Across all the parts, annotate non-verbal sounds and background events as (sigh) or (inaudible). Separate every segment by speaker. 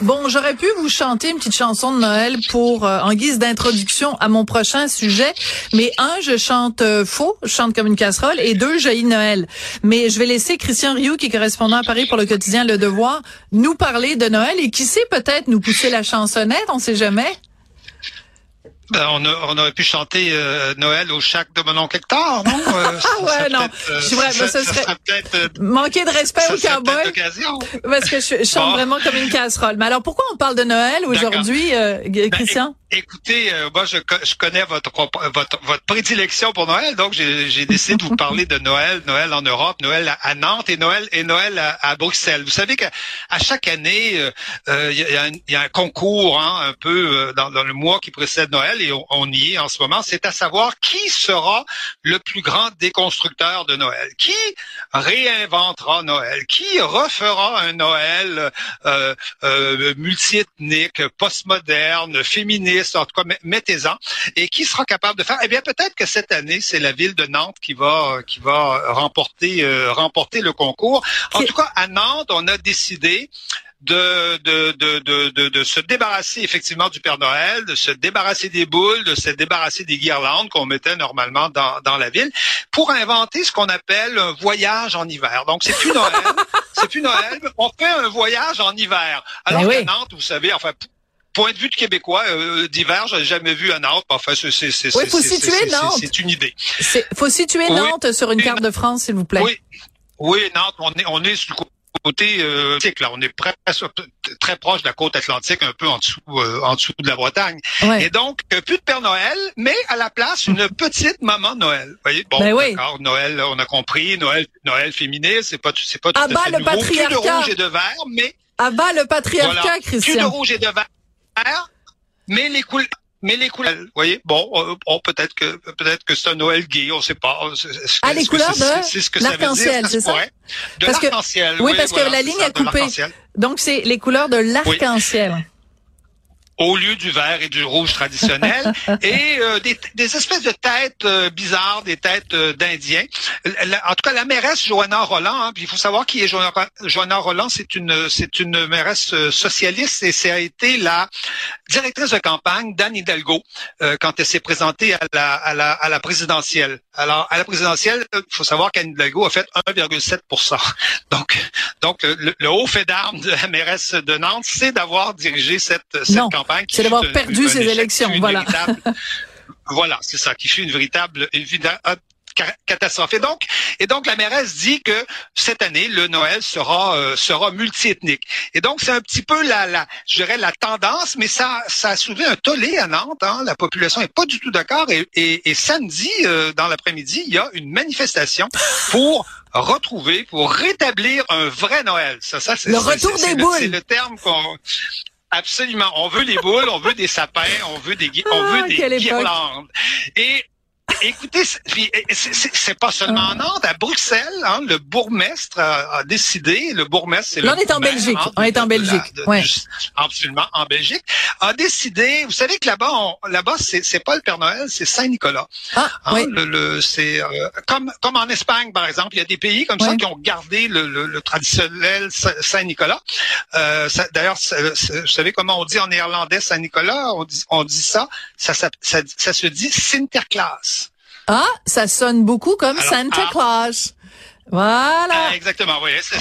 Speaker 1: Bon, j'aurais pu vous chanter une petite chanson de Noël pour euh, en guise d'introduction à mon prochain sujet, mais un, je chante euh, faux, je chante comme une casserole, et deux, jaillit Noël. Mais je vais laisser Christian Rioux, qui est correspondant à Paris pour le quotidien Le Devoir, nous parler de Noël et qui sait peut-être nous pousser la chansonnette, on sait jamais.
Speaker 2: Ben, on, on, aurait pu chanter euh, Noël au chac de mon oncle Hector, non? Euh, (laughs)
Speaker 1: ah ouais, non. Euh, je vrai, ça, ça, serait, serait manquer de respect au cowboy. Parce que je, chante vraiment comme une casserole. Mais alors, pourquoi on parle de Noël aujourd'hui, ben, Christian?
Speaker 2: Écoutez, euh, moi je, je connais votre, votre, votre prédilection pour Noël, donc j'ai décidé de vous (laughs) parler de Noël, Noël en Europe, Noël à, Nantes et Noël et Noël à, Bruxelles. Vous savez qu'à à chaque année, euh, euh, il y, a un, y, a un concours hein, un peu dans, dans, le mois qui précède Noël et on, on y est en ce moment. C'est à savoir qui sera le plus grand déconstructeur de Noël, qui réinventera Noël, qui refera un Noël euh, euh, multiethnique, postmoderne, féministe en tout cas, mettez-en. Et qui sera capable de faire? Eh bien, peut-être que cette année, c'est la ville de Nantes qui va qui va remporter euh, remporter le concours. En tout cas, à Nantes, on a décidé de, de, de, de, de, se débarrasser effectivement du Père Noël, de se débarrasser des boules, de se débarrasser des guirlandes qu'on mettait normalement dans, dans la ville, pour inventer ce qu'on appelle un voyage en hiver. Donc c'est plus Noël, (laughs) c'est plus Noël, on fait un voyage en hiver. Alors ben Nantes, vous savez, enfin point de vue de Québécois, euh, d'hiver, j'ai jamais vu à Nantes. Enfin, c'est c'est c'est
Speaker 1: oui, faut situer Nantes.
Speaker 2: C'est une idée.
Speaker 1: Faut situer Nantes sur une carte de France, s'il vous plaît.
Speaker 2: Oui, oui, Nantes, on est on est sur le côté euh, là, on est presque très proche de la côte atlantique, un peu en dessous euh, en dessous de la Bretagne. Et donc euh, plus de Père Noël, mais à la place une petite maman Noël. Vous voyez, bon, ben d'accord, Noël, on a compris, Noël, Noël féministe, c'est pas c'est pas tout
Speaker 1: à fait le nouveau. Patriarcat.
Speaker 2: Plus de rouge et de vert, mais
Speaker 1: à bas le patriarcat, voilà. Christian.
Speaker 2: Plus de rouge et de vert mais les couleurs mais les couleurs, vous voyez, bon, euh, peut-être que peut-être que c'est un Noël gay, on sait pas.
Speaker 1: ah, les couleurs de l'arc-en-ciel, c'est ça?
Speaker 2: De l'arc-en-ciel.
Speaker 1: Oui, parce que la ligne a coupé. Donc c'est les couleurs de l'arc-en-ciel
Speaker 2: au lieu du vert et du rouge traditionnel, (laughs) et euh, des, des, espèces de têtes euh, bizarres, des têtes euh, d'Indiens. En tout cas, la mairesse Joanna Roland, hein, puis il faut savoir qui est Joanna, Joanna Roland, c'est une c'est une mairesse socialiste et ça a été la directrice de campagne d'Anne Hidalgo quand elle s'est présentée à la, à la, à la présidentielle. Alors, à la présidentielle, il faut savoir qu'Anne Hidalgo a fait 1,7 Donc, donc le, haut fait d'armes de la mairesse de Nantes, c'est d'avoir dirigé cette, cette campagne
Speaker 1: c'est d'avoir perdu ces élections, voilà. (laughs)
Speaker 2: voilà, c'est ça, qui fut une véritable, catastrophe. Et donc, et donc la mairesse dit que cette année le Noël sera euh, sera multiethnique. Et donc c'est un petit peu la la je dirais la tendance, mais ça ça a soulevé un tollé à Nantes. Hein. La population est pas du tout d'accord. Et, et, samedi euh, dans l'après-midi, il y a une manifestation pour retrouver, pour rétablir un vrai Noël. Ça, ça c'est
Speaker 1: le retour des boules.
Speaker 2: C'est le terme qu'on Absolument. On veut les boules, on veut des sapins, on veut des, on veut ah, des guirlandes. Et écoutez, c'est pas seulement en Nantes, à Bruxelles, hein, le bourgmestre a, décidé, le bourgmestre, c'est
Speaker 1: Là, on est en Belgique, on est en Belgique, ouais.
Speaker 2: absolument, en Belgique, a décidé, vous savez que là-bas, là-bas, c'est pas le Père Noël, c'est Saint-Nicolas.
Speaker 1: Ah, hein, oui.
Speaker 2: Le, c'est euh, comme comme en Espagne, par exemple, il y a des pays comme ça qui ont gardé le, le, traditionnel Saint-Nicolas. Euh, D'ailleurs, vous savez comment on dit en néerlandais Saint-Nicolas? On dit on dit ça, ça, ça, ça se dit Sinterklaas.
Speaker 1: Ah, ça sonne beaucoup comme Santa ah. Claus. Voilà.
Speaker 2: Ah, exactement, oui.
Speaker 1: Ça,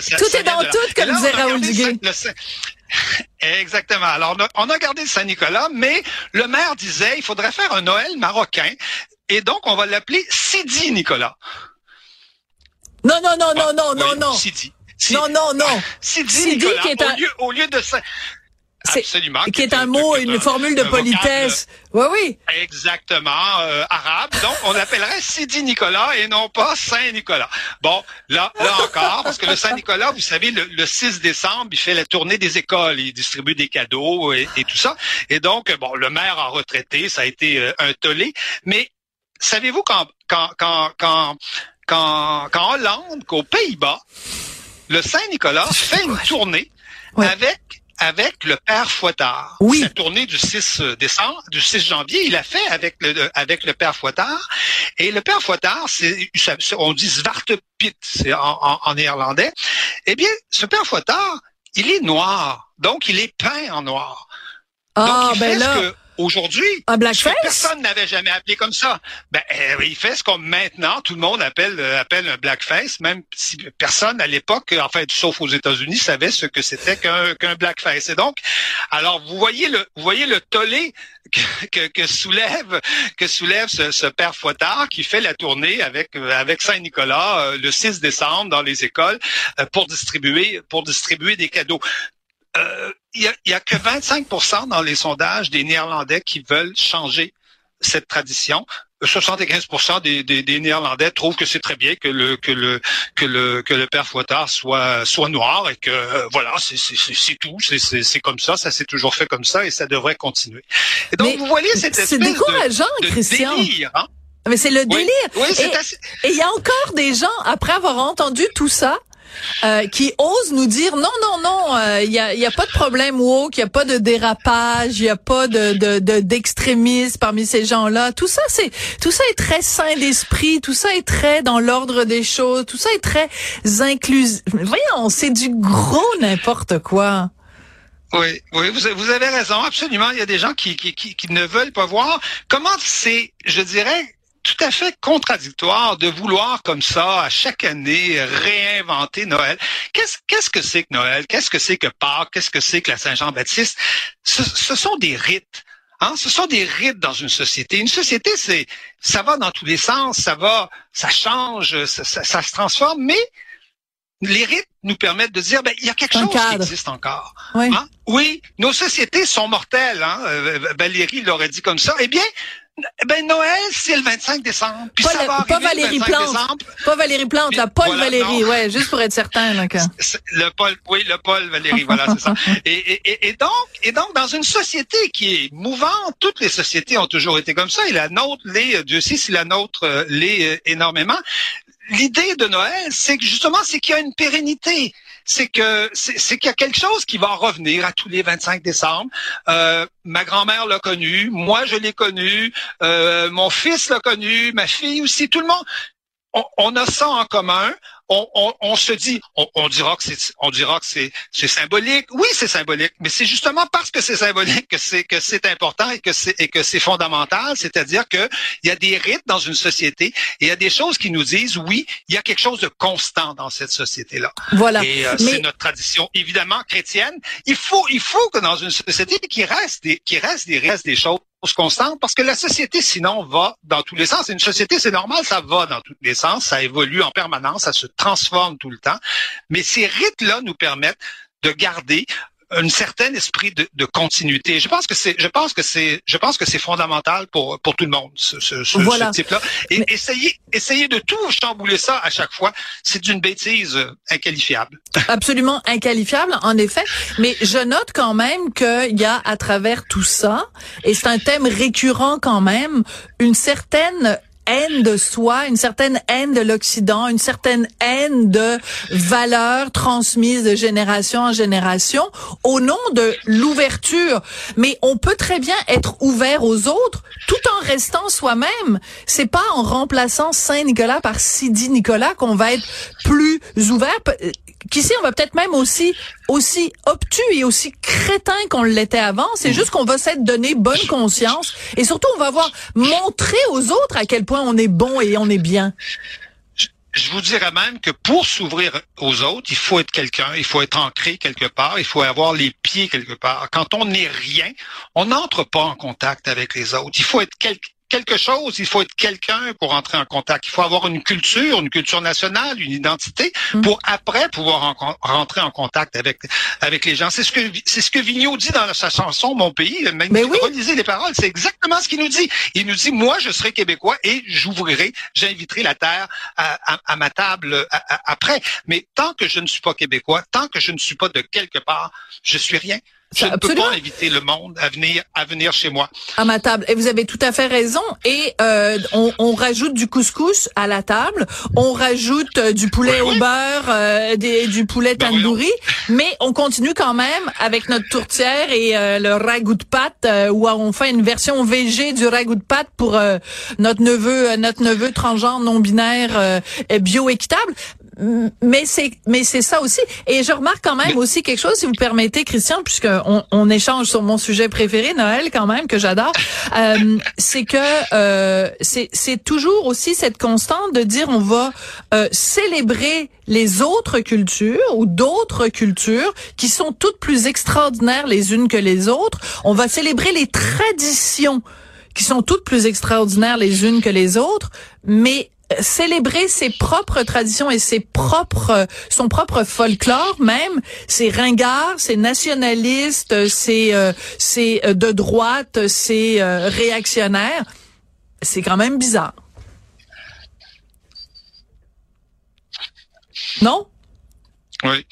Speaker 1: ça, tout est dans tout, comme disait Raoul Duguay. (laughs)
Speaker 2: Exactement. Alors, on a, gardé Saint-Nicolas, mais le maire disait, il faudrait faire un Noël marocain, et donc on va l'appeler Sidi Nicolas.
Speaker 1: Non, non, non, non, non, non, non.
Speaker 2: Sidi.
Speaker 1: Non, non, non. (laughs)
Speaker 2: Sidi, Nicolas. Qui est un... au, lieu, au lieu de Absolument.
Speaker 1: Qui est un mot, une formule de politesse. Oui, oui.
Speaker 2: Exactement, euh, arabe. Donc, on l'appellerait Sidi Nicolas et non pas Saint Nicolas. Bon, là, là encore, parce que le Saint Nicolas, vous savez, le, 6 décembre, il fait la tournée des écoles, il distribue des cadeaux et, tout ça. Et donc, bon, le maire a retraité, ça a été euh, un tollé. Mais savez-vous quand, quand, quand, quand, quand, quand Hollande, qu'aux Pays-Bas, le Saint Nicolas fait une tournée avec avec le père Fouettard.
Speaker 1: Oui.
Speaker 2: Sa tournée du 6 décembre, du 6 janvier, il a fait avec le avec le père Fouettard. Et le père Fouettard, c'est on dit c'est en, en, néerlandais. Eh bien, ce père Fouettard, il est noir, donc il est peint en noir.
Speaker 1: Ah,
Speaker 2: donc, il
Speaker 1: ben
Speaker 2: fait
Speaker 1: là.
Speaker 2: Ce que, Aujourd'hui,
Speaker 1: Un blackface?
Speaker 2: personne n'avait jamais appelé comme ça. Ben, euh, il fait ce qu'on maintenant tout le monde appelle euh, appelle un blackface, même si personne à l'époque, en fait, sauf aux États-Unis, savait ce que c'était qu'un qu'un blackface. Et donc, alors vous voyez le vous voyez le tollé que, que, que soulève que soulève ce, ce, père Fouettard qui fait la tournée avec euh, avec Saint-Nicolas euh, le 6 décembre dans les écoles pour distribuer pour distribuer des cadeaux. Euh, il y, a, y a que 25 dans les sondages des Néerlandais qui veulent changer cette tradition. 75 des, des, des, Néerlandais trouvent que c'est très bien que le que le que le que le père Fouettard soit soit noir et que euh, voilà c'est c'est tout c'est comme ça ça s'est toujours fait comme ça et ça devrait continuer. Et donc
Speaker 1: Mais
Speaker 2: vous voyez cette espèce
Speaker 1: décourageant,
Speaker 2: de, de
Speaker 1: Christian.
Speaker 2: délire. Hein?
Speaker 1: Mais c'est le délire.
Speaker 2: Oui, oui c'est
Speaker 1: et
Speaker 2: assez...
Speaker 1: il y a encore des gens après avoir entendu tout ça euh, qui osent nous dire non, non, non, il y, a, y a pas de problème woke, il y a pas de dérapage, il y a pas de d'extrémisme de, parmi ces gens-là. Tout ça, c'est tout ça est très sain d'esprit, tout ça est très dans l'ordre des choses, tout ça est très inclusif. Voyons, c'est du gros n'importe quoi.
Speaker 2: Oui, oui, vous, avez raison, absolument. Il y a des gens qui, qui, qui ne veulent pas voir comment c'est, je dirais, tout à fait contradictoire de vouloir comme ça à chaque année réinventer Noël. Qu'est-ce qu'est-ce que c'est que Noël? Qu'est-ce que c'est que Pâques? Qu'est-ce que c'est que la Saint-Jean-Baptiste? Ce, ce, sont des rites. Hein? Ce sont des rites dans une société. Une société, c'est ça va dans tous les sens, ça va, ça change, ça, ça, ça se transforme, mais les rites nous permettent de dire, ben, il y a quelque
Speaker 1: Un
Speaker 2: chose
Speaker 1: cadre.
Speaker 2: qui existe encore.
Speaker 1: Oui.
Speaker 2: Hein? Oui, nos sociétés sont mortelles. Hein? Euh, Valérie l'aurait dit comme ça. Eh bien, ben Noël, c'est le 25 décembre. Puis
Speaker 1: Pas,
Speaker 2: ça
Speaker 1: le-
Speaker 2: va
Speaker 1: pas Valérie
Speaker 2: le 25
Speaker 1: Plante.
Speaker 2: décembre.
Speaker 1: Pas Valérie Plante, la Paul
Speaker 2: Voilà,
Speaker 1: Valérie,
Speaker 2: non.
Speaker 1: ouais, juste pour être certain. Là, que... (laughs)
Speaker 2: C'est- Le Paul, oui, le Paul Valérie, voilà, c'est ça. (laughs) Et, et, donc, et donc, dans une société qui est mouvante, toutes les sociétés ont toujours été comme ça, et la nôtre l'est, Dieu sait si la nôtre euh, l'est euh, énormément. L'idée de Noël, c'est que justement, c'est qu'il y a une pérennité. C'est que c'est qu'il y a quelque chose qui va revenir à tous les 25 décembre. Euh, ma grand-mère l'a connu, moi je l'ai connu, euh, mon fils l'a connu, ma fille aussi, tout le monde. On, on a ça en commun. On, on, on se dit, on, on dira que c'est, on dira que c'est, c'est symbolique. Oui, c'est symbolique, mais c'est justement parce que c'est symbolique que c'est que c'est important et que c'est et que c'est fondamental. C'est-à-dire que il y a des rites dans une société et il y a des choses qui nous disent, oui, il y a quelque chose de constant dans cette société-là.
Speaker 1: Voilà.
Speaker 2: Et euh,
Speaker 1: Mais-
Speaker 2: c'est notre tradition, évidemment chrétienne. Il faut, il faut que dans une société qui reste des, qui reste des, reste des choses constantes, parce que la société, sinon, va dans tous les sens. Une société, c'est normal, ça va dans tous les sens, ça évolue en permanence, ça se transforme tout le temps. Mais ces rites-là nous permettent de garder un certain esprit de, de continuité. Je pense que c'est, je pense que c'est, je pense que c'est fondamental pour pour tout le monde ce, ce, ce,
Speaker 1: Voilà.
Speaker 2: ce type-là. Et
Speaker 1: Mais-
Speaker 2: essayer, essayer de tout chambouler ça à chaque fois, c'est d'une bêtise euh, inqualifiable. (laughs)
Speaker 1: absolument inqualifiable, en effet. Mais je note quand même qu'il y a à travers tout ça, et c'est un thème récurrent quand même, une certaine haine de soi, une certaine haine de l'Occident, une certaine haine de valeurs transmises de génération en génération au nom de l'ouverture. Mais on peut très bien être ouvert aux autres tout en restant soi-même. C'est pas en remplaçant Saint-Nicolas par Sidi Nicolas qu'on va être plus ouvert. Qu'ici, on va peut-être même aussi aussi obtus et aussi crétin qu'on l'était avant. C'est juste qu'on va s'être donné bonne conscience et surtout on va avoir montré aux autres à quel point on est bon et on est bien.
Speaker 2: Je vous dirais même que pour s'ouvrir aux autres, il faut être quelqu'un, il faut être ancré quelque part, il faut avoir les pieds quelque part. Quand on n'est rien, on n'entre pas en contact avec les autres. Il faut être quel- quelque chose, il faut être quelqu'un pour entrer en contact. Il faut avoir une culture, une culture nationale, une identité,
Speaker 1: Mm.
Speaker 2: pour après pouvoir en- rentrer en contact avec avec les gens. C'est ce que c'est ce que Vigneault dit dans sa chanson Mon pays.
Speaker 1: Mais oui.
Speaker 2: relisez les paroles, c'est exactement ce qu'il nous dit. Il nous dit moi je serai québécois et j'ouvrirai, j'inviterai la terre à, à- à ma table à- après. Mais tant que je ne suis pas québécois, tant que je ne suis pas de quelque part, je suis rien. Je ne peux pas inviter le monde à venir à venir chez moi.
Speaker 1: À ma table. Et vous avez tout à fait raison. Et euh, on, on, rajoute du couscous à la table. On rajoute euh, du poulet au beurre, euh, des, du poulet ben tandoori. (laughs) mais on continue quand même avec notre tourtière et euh, le ragoût de pâte, où on fait une version VG du ragoût de pâte pour notre neveu, notre neveu transgenre non binaire bio équitable mais c'est mais c'est ça aussi. Et je remarque quand même aussi quelque chose, si vous permettez, Christian, puisque on, on échange sur mon sujet préféré, Noël, quand même que j'adore. (laughs) Euh, c'est que euh, c'est c'est toujours aussi cette constante de dire on va euh, célébrer les autres cultures ou d'autres cultures qui sont toutes plus extraordinaires les unes que les autres. On va célébrer les traditions qui sont toutes plus extraordinaires les unes que les autres, mais célébrer ses propres traditions et ses propres son propre folklore même c'est ringard c'est nationaliste c'est euh, c'est euh, de droite c'est euh, réactionnaire c'est quand même bizarre non?
Speaker 2: Oui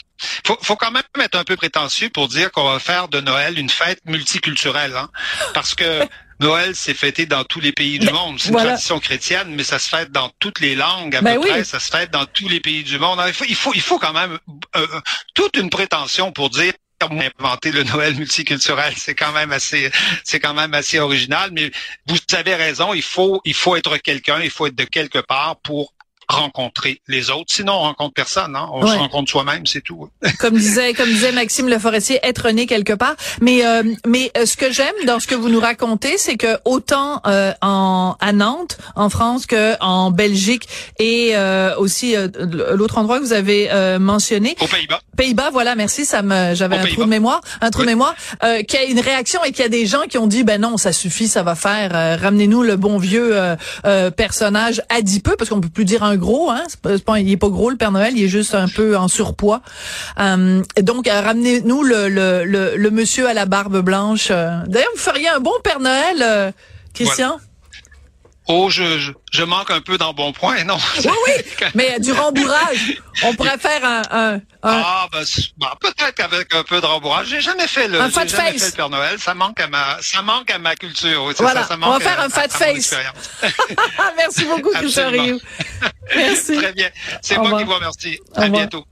Speaker 2: faut, faut quand même être un peu prétentieux pour dire qu'on va faire de Noël une fête multiculturelle, hein? parce que (laughs) Noël, c'est fêté dans tous les pays du monde. C'est une tradition chrétienne, mais ça se fête dans toutes les langues à ben peu près. Ça se fête dans tous les pays du monde. il, faut, il, faut, il faut quand même euh, euh, toute une prétention pour dire inventer le Noël multiculturel, c'est quand même assez, c'est quand même assez original. Mais vous avez raison, il faut, il faut être quelqu'un, il faut être de quelque part pour rencontrer les autres. Sinon, on rencontre personne. Hein? On se rencontre soi-même, c'est tout. (laughs)
Speaker 1: comme disait, comme disait Maxime Le Forestier, être né quelque part. Mais, euh, mais euh, ce que j'aime dans ce que vous nous racontez, c'est que autant euh, en à Nantes, en France, que en Belgique et aussi l'autre endroit que vous avez mentionné.
Speaker 2: Aux Pays-Bas.
Speaker 1: Pays-Bas, voilà, merci. Ça me, j'avais un trou de mémoire, un trou de mémoire, qu'il y a une réaction et qu'il y a des gens qui ont dit, ben non, ça suffit, ça va faire. Ramenez-nous le bon vieux personnage adipeux, parce qu'on peut plus dire un gros, hein. C'est pas, il est pas gros le Père Noël, il est juste un peu en surpoids. Euh, donc euh, ramenez-nous le, le, le, monsieur à la barbe blanche. D'ailleurs, vous feriez un bon Père Noël, euh, Christian?
Speaker 2: Oh, je, je, manque un peu d'embonpoint, non? (laughs)
Speaker 1: Oui, oui, mais du (laughs) rembourrage. On pourrait faire un... un,
Speaker 2: Ah, ben, ben, peut-être qu'avec un peu de rembourrage. J'ai jamais fait le, jamais fait le Père Noël. Ça manque à ma, ça manque à ma culture.
Speaker 1: voilà.
Speaker 2: Ça,
Speaker 1: manque on va faire un fat face. (laughs) Merci beaucoup, Christian.
Speaker 2: Merci. Très bien. C'est moi qui vous remercie. À bientôt.